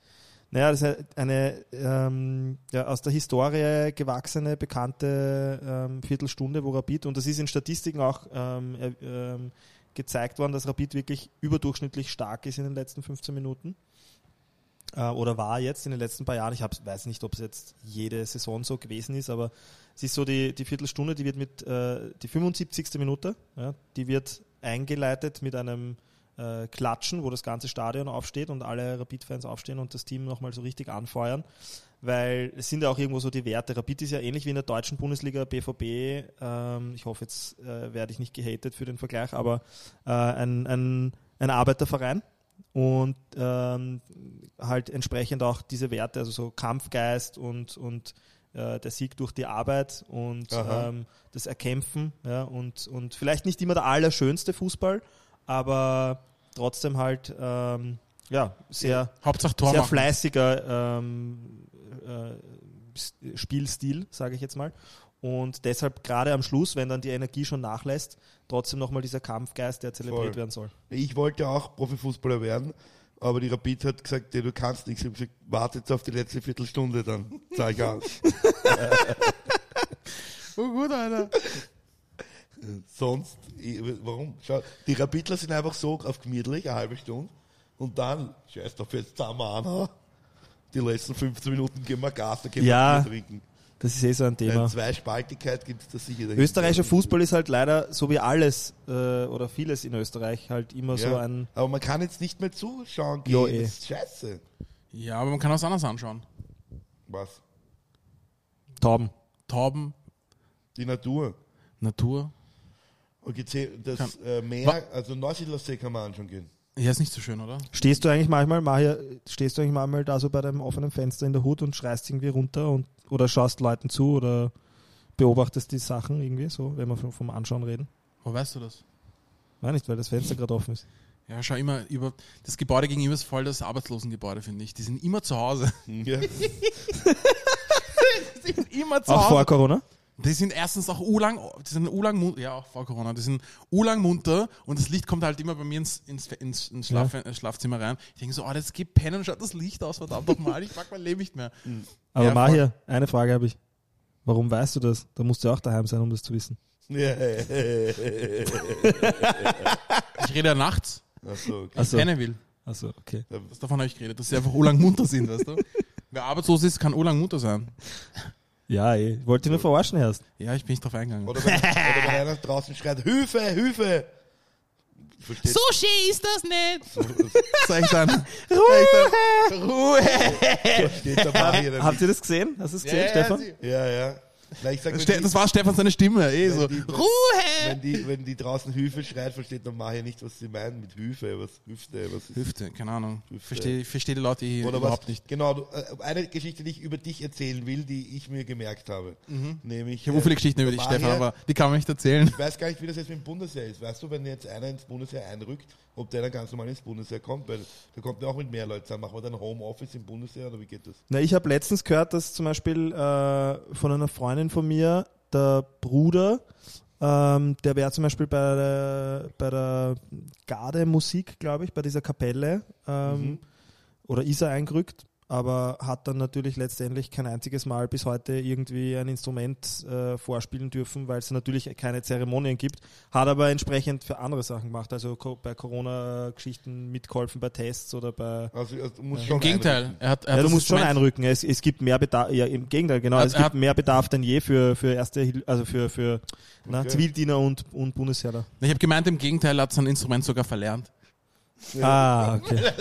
Naja, das ist eine ähm, ja, aus der Historie gewachsene, bekannte ähm, Viertelstunde, wo Rapid, und das ist in Statistiken auch ähm, äh, ähm, gezeigt worden, dass Rapid wirklich überdurchschnittlich stark ist in den letzten 15 Minuten. Äh, oder war jetzt in den letzten paar Jahren. Ich hab, weiß nicht, ob es jetzt jede Saison so gewesen ist, aber es ist so die, die Viertelstunde, die wird mit äh, die 75. Minute, ja, die wird eingeleitet mit einem äh, Klatschen, wo das ganze Stadion aufsteht und alle Rapid-Fans aufstehen und das Team nochmal so richtig anfeuern. Weil es sind ja auch irgendwo so die Werte. Rapid ist ja ähnlich wie in der deutschen Bundesliga, BVB. Ähm, ich hoffe, jetzt äh, werde ich nicht gehatet für den Vergleich, aber äh, ein, ein, ein Arbeiterverein und ähm, halt entsprechend auch diese Werte, also so Kampfgeist und, und äh, der Sieg durch die Arbeit und ähm, das Erkämpfen ja, und, und vielleicht nicht immer der allerschönste Fußball, aber trotzdem halt ähm, ja, sehr, Hauptsache Tor sehr machen. fleißiger ähm, äh, Spielstil, sage ich jetzt mal. Und deshalb gerade am Schluss, wenn dann die Energie schon nachlässt, trotzdem nochmal dieser Kampfgeist, der zelebriert Voll. werden soll. Ich wollte auch Profifußballer werden, aber die Rapid hat gesagt, ja, du kannst nichts. Ich habe gesagt, warte jetzt auf die letzte Viertelstunde, dann zeig aus. Oh gut, Alter. Sonst, ich, warum? Schau, die Rapidler sind einfach so auf gemütlich, eine halbe Stunde, und dann, scheiß drauf, jetzt zusammen anhauen. Die letzten 15 Minuten gehen wir Gas, dann gehen Ja. wir Bier trinken. Das ist eh so ein Thema. Eine Zweispaltigkeit gibt es da sicher. Österreichischer Fußball ist halt leider, so wie alles äh, oder vieles in Österreich, halt immer so Ja. ein. Aber man kann jetzt nicht mehr zuschauen gehen. Jo, eh. Das ist scheiße. Ja, aber man kann was anderes anschauen. Was? Tauben. Tauben, Die Natur. Natur. Okay, zäh- das Kann- äh, Meer, also Neusiedlersee kann man anschauen gehen. Ja, ist nicht so schön, oder? Stehst du eigentlich manchmal, Maja, stehst du eigentlich manchmal da so bei deinem offenen Fenster in der Hut und schreist irgendwie runter und oder schaust Leuten zu oder beobachtest die Sachen irgendwie so, wenn wir vom- vom Anschauen reden? Wo weißt du das? Nein, nicht, weil das Fenster gerade offen ist. Ja, schau immer über. Das Gebäude gegenüber ist voll das Arbeitslosengebäude, finde ich. Die sind immer zu Hause. Ja. Die sind immer zu Auch vor Hause. Corona? Die sind erstens auch ulang, die sind ulang, ja auch vor Corona, die sind ulang munter und das Licht kommt halt immer bei mir ins, ins, ins, ins Schlaf, äh, Schlafzimmer rein. Ich denke so, oh, jetzt geh pennen und schaut das Licht aus, verdammt nochmal, ich mag mein Leben nicht mehr. Aber Ja, Mahir, eine Frage habe ich. Warum weißt du das? Da musst du auch daheim sein, um das zu wissen. ja. Ich rede ja nachts, Achso, okay. Achso, pennen will. Achso okay. Das, davon habe ich geredet, dass sie einfach ulang munter sind, weißt du? Wer arbeitslos ist, kann ulang munter sein. Ja, ich wollte dich nur verarschen erst. Ja, ich bin nicht drauf eingegangen. Oder wenn, oder wenn einer draußen schreit, Hilfe, Hilfe! Verstehst schön ist das nicht! Sag ich dann. Ruhe! Ruhe! Versteht der dann Habt ihr das gesehen? Hast du es gesehen, Ja, Stefan? Ja, ja. Na, ich sag, Ste- die- Das war Stefan seine Stimme, eh so. die, Ruhe! wenn, die, wenn die draußen Hilfe schreit, versteht der Mario nicht, was sie meinen mit Hilfe. Was Hüfte, was ist Hüfte, keine Ahnung. Verstehe versteh die Leute hier Oder überhaupt was, nicht. Genau, äh, eine Geschichte, die ich über dich erzählen will, die ich mir gemerkt habe. Nämlich, Mhm. Ich habe so viele Geschichten über dich, Stefan, aber die kann man nicht erzählen. Ich weiß gar nicht, wie das jetzt mit dem Bundesheer ist. Weißt du, wenn jetzt einer ins Bundesheer einrückt, ob der dann ganz normal ins Bundesheer kommt? Weil da kommt ja auch mit mehr Leuten zusammen. Machen wir dann Homeoffice im Bundesheer oder wie geht das? Na, ich habe letztens gehört, dass zum Beispiel äh, von einer Freundin von mir der Bruder, ähm, der wäre zum Beispiel bei der, bei der Garde-Musik, glaube ich, bei dieser Kapelle ähm, oder ist er eingerückt, aber hat dann natürlich letztendlich kein einziges Mal bis heute irgendwie ein Instrument äh, vorspielen dürfen, weil es natürlich keine Zeremonien gibt, hat aber entsprechend für andere Sachen gemacht, also co- bei Corona-Geschichten mitgeholfen, bei Tests oder bei Also, also du musst schon Im Gegenteil, einrücken. er hat, er ja, hat du musst schon einrücken. Es, es gibt mehr Bedarf, ja, im Gegenteil, genau. Er- es gibt hat- mehr Bedarf denn je für, für erste, also für, für na, Okay. Zivildiener und, und Bundesheer. Ich habe gemeint, im Gegenteil, er hat sein Instrument sogar verlernt. Ah, okay.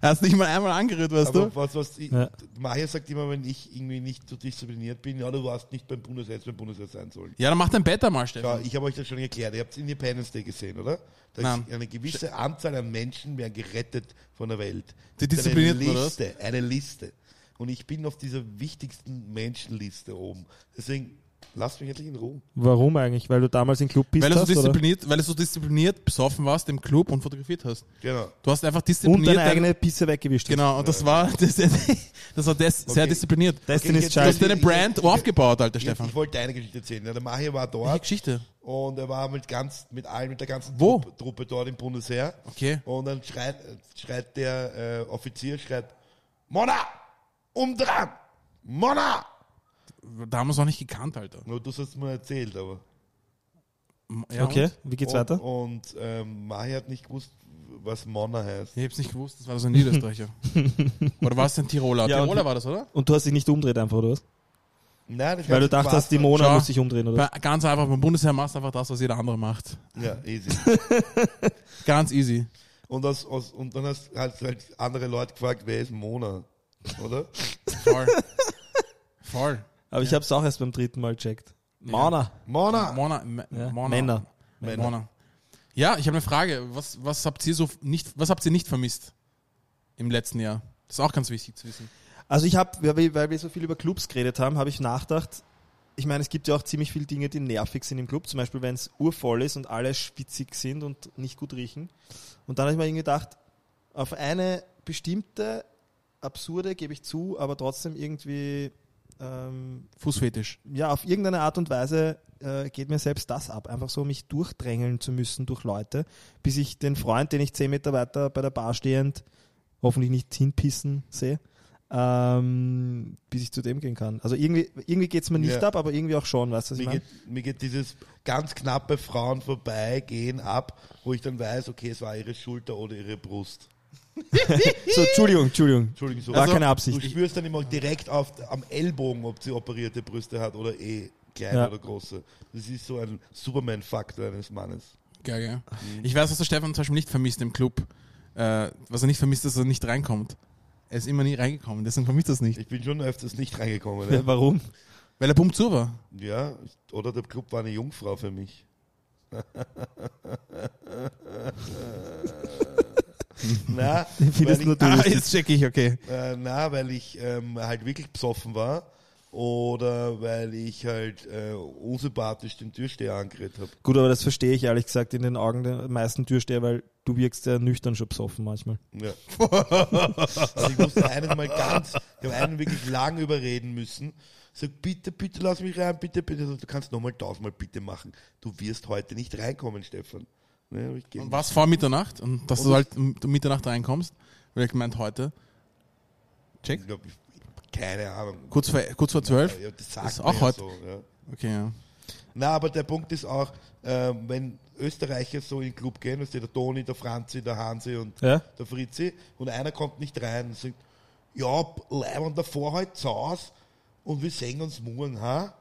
Es nicht mal einmal angerührt, weißt Aber du? was, was ich, Ja. Maja sagt immer, wenn ich irgendwie nicht so diszipliniert bin, ja, du warst nicht beim Bundesheer, beim Bundesheer sein sollen. Ja, dann mach dein Bett einmal, Ja, Stefan. ich habe euch das schon erklärt. Ihr habt Independence Day gesehen, oder? Da ist eine gewisse Anzahl an Menschen werden gerettet von der Welt. Die Disziplinierten, eine oder? Liste, eine Liste. Und ich bin auf dieser wichtigsten Menschenliste oben. Deswegen lasst mich endlich in Ruhe. Warum eigentlich? Weil du damals im Club bist Weil du, so oder? diszipliniert, weil du so diszipliniert besoffen warst im Club und fotografiert hast. Genau. Du hast einfach Und diszipliniert. deine dein- eigene Pisse weggewischt hast. Genau, und das war das, das war sehr Okay. diszipliniert. Destiny's jetzt- Du hast Child. deine Brand aufgebaut, alter Ich, Stefan. ich wollte eine Geschichte erzählen. Ja, der Mahir war Welche dort Geschichte? und er war mit ganz, mit allen, mit der ganzen Wo? Truppe, Truppe dort im Bundesheer. Okay. Und dann schreit, schreit der äh, Offizier, schreit, Mona! Umdran! Mona! Da haben wir es auch nicht gekannt, Alter. Nur du hast es mir erzählt, aber. Ja, Okay, und? wie geht's und, weiter? Und ähm, Mahir hat nicht gewusst, was Mona heißt. Ich hab's nicht gewusst, das war so ein Niederösterreicher. oder war es ein Tiroler? Ja, Tiroler war das, oder? Und du hast dich nicht umdreht einfach, oder was? Nein, das Weil du dachtest, die du- Mona Schau. muss sich umdrehen, oder? Bei- Ganz einfach, beim Bundesheer machst du einfach das, was jeder andere macht. Ja, easy. Ganz easy. Und, aus, aus, und dann hast halt, halt andere Leute gefragt, wer ist Mona? Oder? Voll. Voll. Aber ich habe es auch erst beim dritten Mal checkt. Mona. Mona! Mona, M- Ja, Mona. Männer. Männer. Mona. Ja, ich habe eine Frage. Was, was habt ihr so nicht, was habt ihr nicht vermisst im letzten Jahr? Das ist auch ganz wichtig zu wissen. Also ich habe, weil wir- weil wir so viel über Clubs geredet haben, habe ich nachgedacht, ich meine, es gibt ja auch ziemlich viele Dinge, die nervig sind im Club. Zum Beispiel, wenn es urvoll ist und alle schwitzig sind und nicht gut riechen. Und dann habe ich mir irgendwie gedacht, Auf eine bestimmte, absurde, gebe ich zu, aber trotzdem irgendwie, ähm, Fußfetisch. ja, auf irgendeine Art und Weise äh, geht mir selbst das ab. Einfach so, mich durchdrängeln zu müssen durch Leute, bis ich den Freund, den ich zehn Meter weiter bei der Bar stehend, hoffentlich nicht hinpissen sehe, ähm, bis ich zu dem gehen kann. Also irgendwie, irgendwie geht es mir nicht Ja. ab, aber irgendwie auch schon, weißt du, was ich Mir meine? geht, mir geht dieses ganz knappe Frauen vorbeigehen ab, wo ich dann weiß, okay, es war ihre Schulter oder ihre Brust. So, Entschuldigung, Entschuldigung. Entschuldigung, so. War Also, keine Absicht. Du spürst dann immer direkt auf, am Ellbogen, ob sie operierte Brüste hat oder eh kleine Ja. oder große. Das ist so ein Superman-Faktor eines Mannes. Geil, gell? Mhm. Ich weiß, was der Stefan zum Beispiel nicht vermisst im Club. Äh, was er nicht vermisst, dass er nicht reinkommt. Er ist immer nie reingekommen, deswegen vermisst er es nicht. Ich bin schon öfters nicht reingekommen. Ja, Warum? Weil er bumm zu war. ja oder der Club war eine Jungfrau für mich. na, nur ich, du Ah, jetzt check ich, okay. äh, na, weil ich ähm, halt wirklich besoffen war oder weil ich halt äh, unsympathisch den Türsteher angeredet habe. Gut, aber das verstehe ich ehrlich gesagt in den Augen der meisten Türsteher, weil du wirkst ja nüchtern schon besoffen manchmal. Ja. also ich musste einen mal ganz, ich habe einen wirklich lang überreden müssen. Sag, bitte, bitte lass mich rein, bitte, bitte. Du kannst nochmal tausendmal bitte machen. Du wirst heute nicht reinkommen, Stefan. Ne, hab ich Und was vor Mitternacht? Und dass Und du ich- halt um Mitternacht reinkommst. Weil er gemeint heute. Check. Ich glaub, ich- keine Ahnung. Kurz vor, kurz vor zwölf? Ja, das sagt Ist auch ja heute. so. Ja. Okay, ja. Na, aber der Punkt ist auch, äh, wenn Österreicher so in den Club gehen, ist der Toni, der Franzi, der Hansi und Ja? der Fritzi und einer kommt nicht rein und sagt, ja, leibern davor halt zu Haus und wir sehen uns morgen, ha?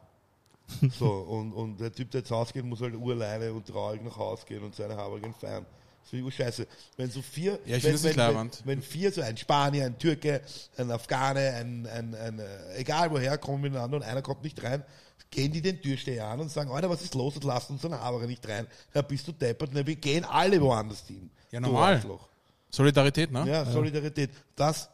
So, und, und der Typ, der jetzt rausgeht, muss halt urleine und traurig nach Hause gehen und seine Haarigen feiern. Das finde ich scheiße. Wenn so vier, Ja, wenn, wenn, wenn, wenn vier, so ein Spanier, ein Türke, ein Afghane, ein, ein, ein, äh, egal woher, kommen miteinander und einer kommt nicht rein, gehen die den Türsteher an und sagen, Alter, was ist los und lass uns seine Haare nicht rein. Ja, bist du deppert, ne, wir gehen alle woanders hin. Ja, normal. Solidarität, ne? Ja, Solidarität. Das,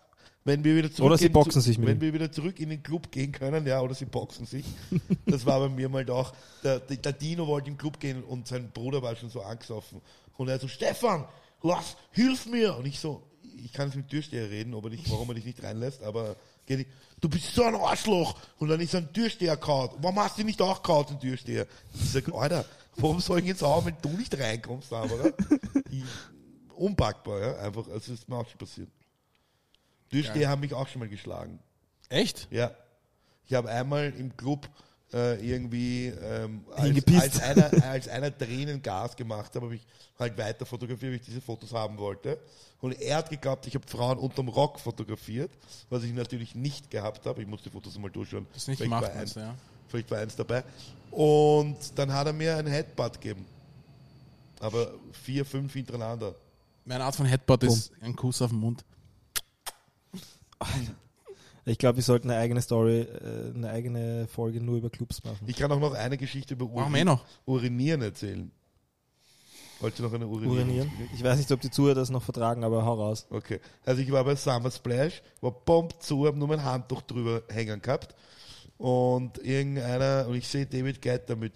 wenn wir wieder zurück Oder sie boxen sich mit wenn ihm. wir wieder zurück in den Club gehen können, ja, oder sie boxen sich. das war bei mir mal auch. Der, der Dino wollte in den Club gehen und sein Bruder war schon so angesoffen. Und er so, Stefan, lass, hilf mir. Und ich so, ich kann jetzt mit Türsteher reden, ob er dich, warum er dich nicht reinlässt, aber geh nicht. Du bist so ein Arschloch. Und dann ist ein Türsteher kaut. Warum hast du nicht auch kaut, den Türsteher? Ich sag, Alter, warum soll ich jetzt auch, wenn du nicht reinkommst, aber? Ich, unpackbar, ja, einfach, also ist mir auch schon passiert. Türsteher haben mich auch schon mal geschlagen. Echt? Ja. Ich habe einmal im Club äh, irgendwie ähm, als, als, einer, als einer Tränen Gas gemacht habe, habe ich halt weiter fotografiert, weil ich diese Fotos haben wollte. Und er hat geglaubt, ich habe Frauen unterm Rock fotografiert, was ich natürlich nicht gehabt habe. Ich muss die Fotos mal durchschauen. Das ist nicht gemacht, ja? Vielleicht war eins dabei. Und dann hat er mir ein Headbutt gegeben. Aber vier, fünf hintereinander. Meine Art von Headbutt ist ein Kuss auf den Mund. Ich glaube, wir sollten eine eigene Story, äh, eine eigene Folge nur über Clubs machen. Ich kann auch noch eine Geschichte über Machen wir eh noch. Urinieren erzählen. Wolltest du noch eine Urinieren? Urinieren. Ich weiß nicht, ob die Zuhörer das noch vertragen, aber hau raus. Okay. Also ich war bei Summer Splash, war bomb zu, habe nur mein Handtuch drüber hängen gehabt. Und irgendeiner, und ich sehe David Guetta mit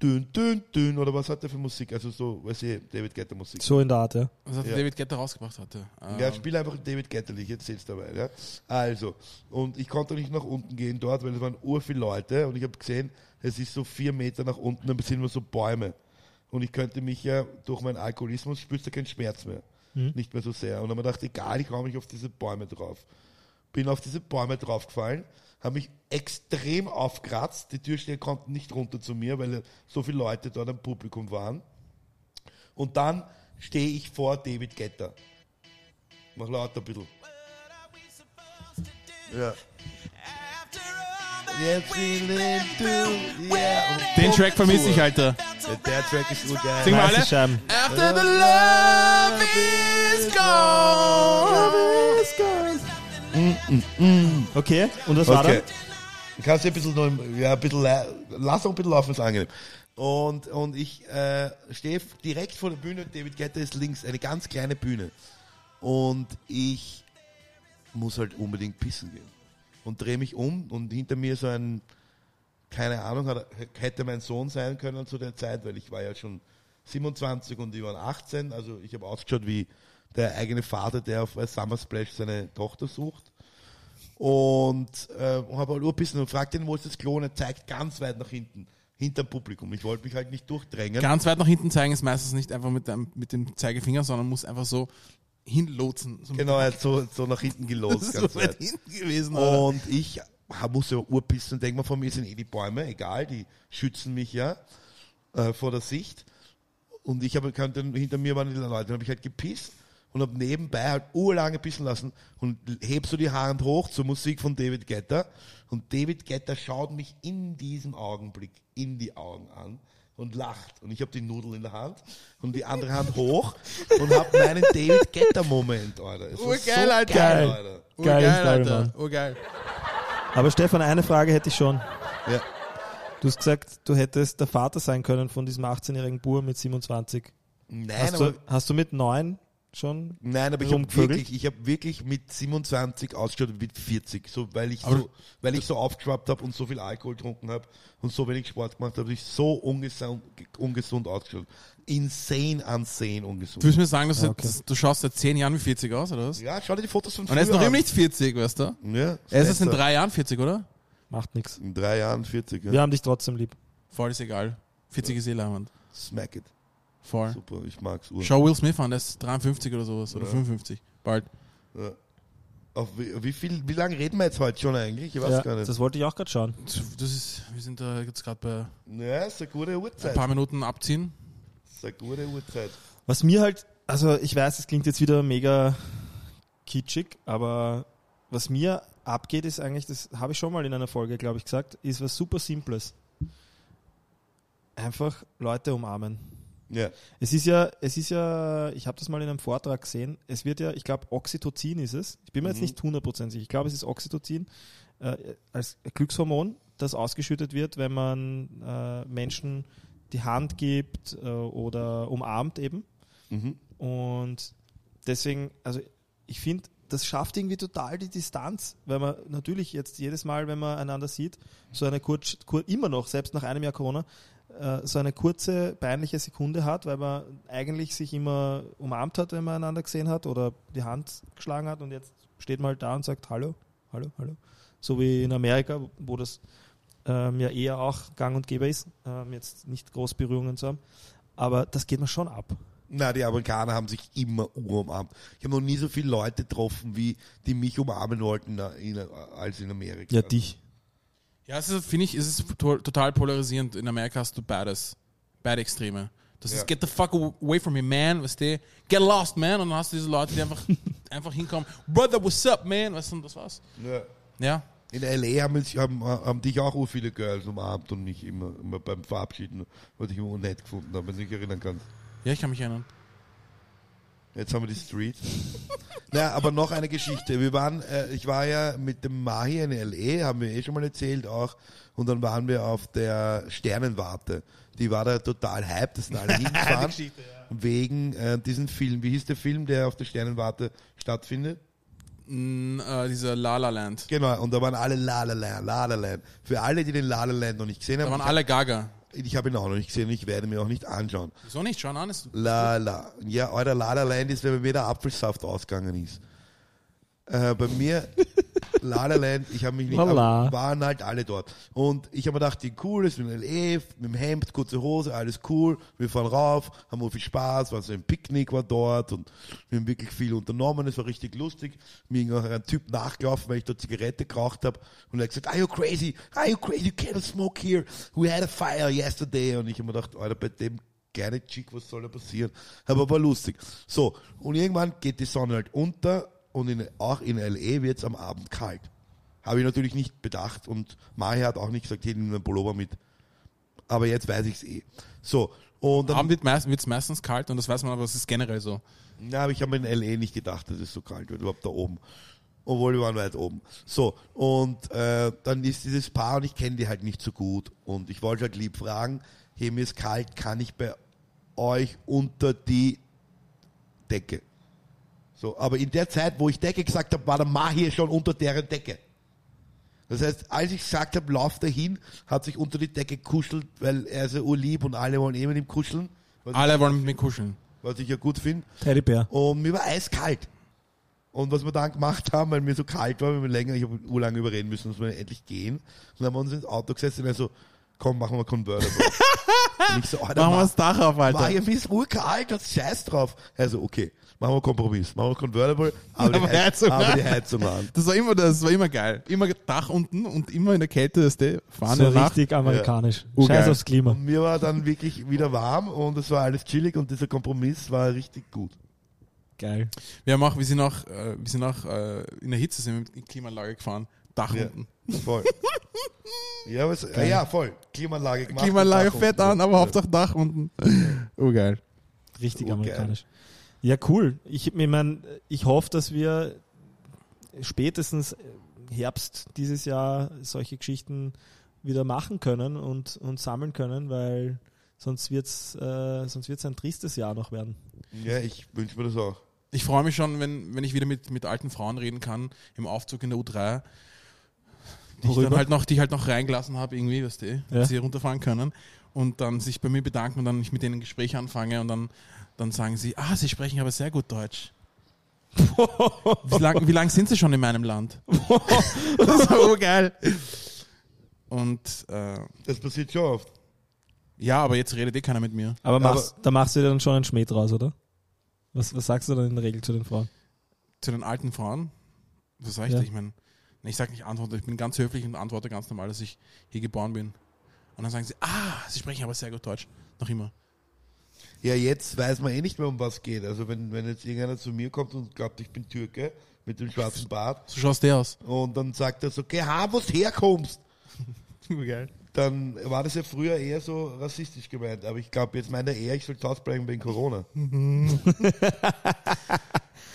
dünn, dünn, dünn, oder was hat der für Musik? Also so, weiß ich, David Guetta Musik. So in der Art, ja. Was hat Ja. David Guetta rausgebracht hatte. Ja, Ähm, spiel einfach David Guetta, ich erzähl's dabei. Ja? Also, und ich konnte nicht nach unten gehen dort, weil es waren ur viele Leute und ich habe gesehen, es ist so vier Meter nach unten, dann sind nur so Bäume. Und ich könnte mich ja durch meinen Alkoholismus spürst du keinen Schmerz mehr. Nicht mehr so sehr. Und dann habe ich gedacht, egal, ich hau mich auf diese Bäume drauf. Bin auf diese Bäume draufgefallen, habe mich extrem aufkratzt. Die Türsteher konnten nicht runter zu mir, weil so viele Leute dort am Publikum waren. Und dann stehe ich vor David Guetta. Mach lauter ein bisschen. Ja. Den Track vermisse ich. Alter. Ja, der Track ist urgeil. Sing mal alle. Scheiben. After the love is gone. Okay, und was war Okay. dann? Du kannst ja ein bisschen, noch, ja, ein bisschen, lass auch ein bisschen laufen, ist angenehm. Und, und ich äh, stehe direkt vor der Bühne, David Guetta ist links, eine ganz kleine Bühne. Und ich muss halt unbedingt pissen gehen. Und drehe mich um und hinter mir so ein, keine Ahnung, hat, hätte mein Sohn sein können zu der Zeit, weil ich war ja schon 27 und die waren 18, also ich habe ausgeschaut wie der eigene Vater, der auf Summer Splash seine Tochter sucht. Und äh, habe halt urbissen und fragt ihn, wo ist das Klo? Und er zeigt ganz weit nach hinten, hinterm Publikum. Ich wollte mich halt nicht durchdrängen. Ganz weit nach hinten zeigen ist meistens nicht einfach mit dem, mit dem Zeigefinger, sondern muss einfach so hinlotsen. So Genau, er hat so, so nach hinten ist ganz so weit weit. hinten gewesen. Alter. Und ich muss ja urpissen und denke mal, von mir sind eh die Bäume, egal, die schützen mich ja äh, vor der Sicht. Und ich habe hinter mir waren die Leute, dann habe ich halt gepisst und habe nebenbei halt urlange pissen lassen und heb so die Hand hoch zur Musik von David Guetta. Und David Guetta schaut mich in diesem Augenblick in die Augen an und lacht. Und ich habe die Nudel in der Hand und die andere Hand hoch und habe meinen David Guetta-Moment, Alter. Es war Urgeil, so Alter. geil, Geil. Alter. Urgeil, Alter. Mann. Urgeil. Aber Stefan, eine Frage hätte ich schon. Ja. Du hast gesagt, du hättest der Vater sein können von diesem 18-jährigen Bur mit 27. Nein, Hast aber du, hast du mit neun schon? Nein, aber ich habe wirklich, ich habe wirklich mit 27 ausgeschaut wie mit 40, so weil ich Aber- so, weil ich so aufgeschwappt habe und so viel Alkohol getrunken habe und so wenig Sport gemacht habe, habe ich so ungesund, ungesund ausgeschaut. Insane, insane ungesund. Du willst mir sagen, dass Ja, du, okay. dass du schaust seit zehn Jahren wie 40 aus, oder was? Ja, schau dir die Fotos von Und er ist noch früher immer nicht 40, weißt du? Ja, Er ist erst in drei Jahren 40, oder? Macht nichts. in drei Jahren 40, ja. Wir haben dich trotzdem lieb. Voll ist egal. 40 ist eh Leihwand. Smack it. Voll. Super, ich mag's. Ur. Schau Will Smith an, der ist 53 oder sowas. Oder Ja. 55. Bald. Ja. Auf wie, wie viel, wie lange reden wir jetzt heute schon eigentlich? Ich weiß Ja, gar nicht. das wollte ich auch gerade schauen. Das ist, wir sind da jetzt gerade bei Ja, ist eine gute ein Uhrzeit. paar Minuten abziehen. ist eine gute Uhrzeit. Was mir halt, also ich weiß, es klingt jetzt wieder mega kitschig, aber was mir abgeht, ist eigentlich, das habe ich schon mal in einer Folge, glaube ich, gesagt, ist was super Simples. Einfach Leute umarmen. Ja. Es ist ja, es ist ja, ich habe das mal in einem Vortrag gesehen, es wird ja, ich glaube, Oxytocin ist es. Ich bin mir jetzt nicht 100% sicher. Ich glaube, es ist Oxytocin äh, als Glückshormon, das ausgeschüttet wird, wenn man äh, Menschen die Hand gibt äh, oder umarmt eben. Mhm. Und deswegen, also ich finde, das schafft irgendwie total die Distanz, weil man natürlich jetzt jedes Mal, wenn man einander sieht, so eine kurz, kur, immer noch, selbst nach einem Jahr Corona, so eine kurze, peinliche Sekunde hat, weil man eigentlich sich immer umarmt hat, wenn man einander gesehen hat oder die Hand geschlagen hat und jetzt steht man halt da und sagt Hallo, Hallo, Hallo. So wie in Amerika, wo das ähm, ja eher auch gang und gäbe ist, ähm, jetzt nicht groß Berührungen zu haben. Aber das geht mir schon ab. Na, die Amerikaner haben sich immer umarmt. Ich habe noch nie so viele Leute getroffen, wie die mich umarmen wollten na, in, als in Amerika. Ja, dich. Ja, es ist, finde ich, es ist to total polarisierend. In Amerika hast du beides. Beide Extreme. Das Ja. ist get the fuck away from me, man, weißt du? Get lost, man. Und dann hast du diese Leute, die einfach, einfach hinkommen. Brother, what's up, man? Weißt du, und das war's. Ja. Ja. In L.A. haben, haben, haben dich auch ur viele Girls umarmt und mich immer, immer beim Verabschieden, was ich immer unnett gefunden habe, wenn du dich erinnern kannst. Ja, ich kann mich erinnern. Jetzt haben wir die Street. naja, aber noch eine Geschichte. Wir waren, äh, ich war ja mit dem Mahi in L.A., haben wir eh schon mal erzählt auch, und dann waren wir auf der Sternenwarte. Die war da total hype, das sind alle hingefahren. Wegen äh, diesem Film. Wie hieß der Film, der auf der Sternenwarte stattfindet? Mm, äh, dieser La La Land. Genau, und da waren alle La La Land, La La Land. Für alle, die den La La Land noch nicht gesehen Da haben, waren ich, alle Gaga. Ich habe ihn auch noch nicht gesehen und ich werde mir auch nicht anschauen. Wieso nicht? Schau an, ist La La. Ja, euer La La Land ist, wenn mir der Apfelsaft ausgegangen ist. Äh, bei mir, La La Land, ich habe mich nicht, Lala. waren halt alle dort. Und ich habe mir gedacht, die cool ist, mit dem LE, mit dem Hemd, kurze Hose, alles cool. Wir fahren rauf, haben wir viel Spaß, war so ein Picknick war dort und wir haben wirklich viel unternommen, es war richtig lustig. Mir ging auch ein Typ nachgelaufen, weil ich dort Zigarette geraucht habe und er hat gesagt, are you crazy? Are you crazy? You cannot smoke here. We had a fire yesterday. Und ich habe mir gedacht, Alter, bei dem kleine Chick, was soll da passieren? Aber war lustig. So, und irgendwann geht die Sonne halt unter und in, auch in L.A. wird es am Abend kalt. Habe ich natürlich nicht bedacht und Mahi hat auch nicht gesagt, hier nimm einen Pullover mit. Aber jetzt weiß ich es eh. So, und dann, Abend wird meist, wird's meistens kalt und das weiß man, aber es ist generell so. na, aber ich habe in L.A. nicht gedacht, dass es so kalt wird, überhaupt da oben. Obwohl wir waren weit oben. So, und äh, dann ist dieses Paar und ich kenne die halt nicht so gut. Und ich wollte halt lieb fragen, hey, mir ist kalt, kann ich bei euch unter die Decke? So, aber in der Zeit, wo ich Decke gesagt habe, war der Mahir schon unter deren Decke. Das heißt, als ich gesagt habe, lauf dahin, hat sich unter die Decke kuschelt, weil er ist ja urlieb und alle wollen eh mit ihm kuscheln. Was Alle wollen mit mir kuscheln. was ich ja gut finde. Teddybär. Und mir war eiskalt. Und was wir dann gemacht haben, weil mir so kalt war, weil wir länger, ich habe urlange überreden müssen, dass wir endlich gehen. Und dann haben wir uns ins Auto gesetzt und er so, komm, machen wir Convertible. und ich so, Alter, Machen wir das Dach auf, war Alter. ja mir ist urkalt, das scheiß drauf. Also, okay, machen wir Kompromiss, machen wir Convertible, aber die, Aber Heiz Heizung aber die Heizung an. Das war immer, das war immer geil. Immer Dach unten und immer in der Kälte, das der fahren So Nacht. richtig amerikanisch. Ja. Scheiß Urgeil. aufs Klima. Und mir war dann wirklich wieder warm und es war alles chillig und dieser Kompromiss war richtig gut. Geil. Wir haben auch, wir sind auch, äh, wir sind auch äh, in der Hitze sind wir mit Klimaanlage gefahren. Dach Ja. unten. Voll. ja, was, äh, ja, voll. Klimaanlage gemacht. Klimaanlage Dach fett unten. an, aber Ja. Hauptsache Dach unten. Oh geil. Richtig Oh, geil. amerikanisch. Ja, cool. Ich, ich meine, ich hoffe, dass wir spätestens Herbst dieses Jahr solche Geschichten wieder machen können und, und sammeln können, weil sonst wird's äh, sonst wird's ein tristes Jahr noch werden. Ja, ich wünsche mir das auch. Ich freue mich schon, wenn, wenn ich wieder mit, mit alten Frauen reden kann, im Aufzug in der U3. Die ich, dann halt noch, die ich halt noch reingelassen habe, irgendwie, weißt du, Ja. dass sie runterfahren können. Und dann sich bei mir bedanken und dann ich mit denen ein Gespräch anfange und dann, dann sagen sie, ah, sie sprechen aber sehr gut Deutsch. wie lange wie lang sind sie schon in meinem Land? das ist so geil. Und äh, Das passiert schon oft. ja, aber jetzt redet eh keiner mit mir. Aber, Aber- machst, da machst du dir dann schon einen Schmäh draus, oder? Was, was sagst du dann in der Regel zu den Frauen? Zu den alten Frauen, was sag ich Ja. da? Ich meine, ich sage nicht antworte, ich bin ganz höflich und antworte ganz normal, dass ich hier geboren bin. Und dann sagen sie, ah, sie sprechen aber sehr gut Deutsch. Noch immer. Ja, jetzt weiß man eh nicht mehr, um was geht. Also wenn, wenn jetzt irgendeiner zu mir kommt und glaubt, ich bin Türke mit dem schwarzen Bart So schaust du aus. und dann sagt er so, geh ha, wo du herkommst, Geil. dann war das ja früher eher so rassistisch gemeint. Aber ich glaube, jetzt meint er eher, ich soll bleiben wegen Corona.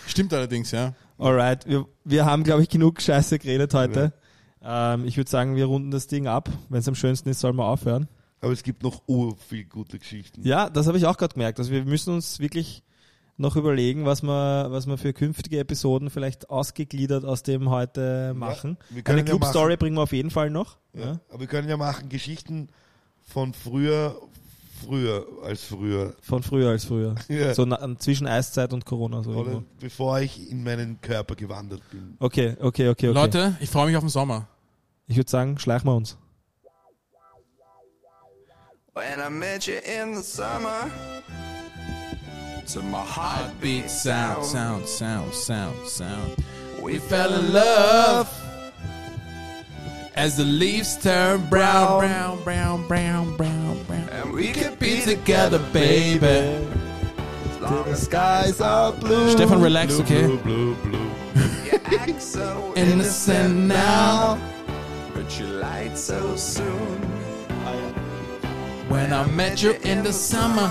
Stimmt allerdings, ja. Alright, wir, wir haben, glaube ich, genug Scheiße geredet heute. Ähm, ich würde sagen, wir runden das Ding ab. Wenn es am schönsten ist, soll man aufhören. Aber es gibt noch ur viel gute Geschichten. Ja, das habe ich auch gerade gemerkt. Also wir müssen uns wirklich noch überlegen, was wir, was wir für künftige Episoden vielleicht ausgegliedert aus dem heute machen. können Eine ja Club-Story machen. bringen wir auf jeden Fall noch. Ja. Ja. Aber wir können ja machen Geschichten von früher, früher als früher. Von früher als früher. Ja. So na, zwischen Eiszeit und Corona. So Oder irgendwo. bevor ich in meinen Körper gewandert bin. okay, okay, okay, okay. Leute, ich freue mich auf den Sommer. Ich würde sagen, schleichen wir uns. When I met you in the summer, to my heartbeat Sound, sound, sound, sound, sound, sound. we Fell in love as the leaves turn brown, brown, brown, brown, brown, brown. and we could Be be together, baby. as long as Skies are blue. Stefan, relax, okay? Blue, blue. you act so Innocent now. but you lied so soon. When I met you in the summer,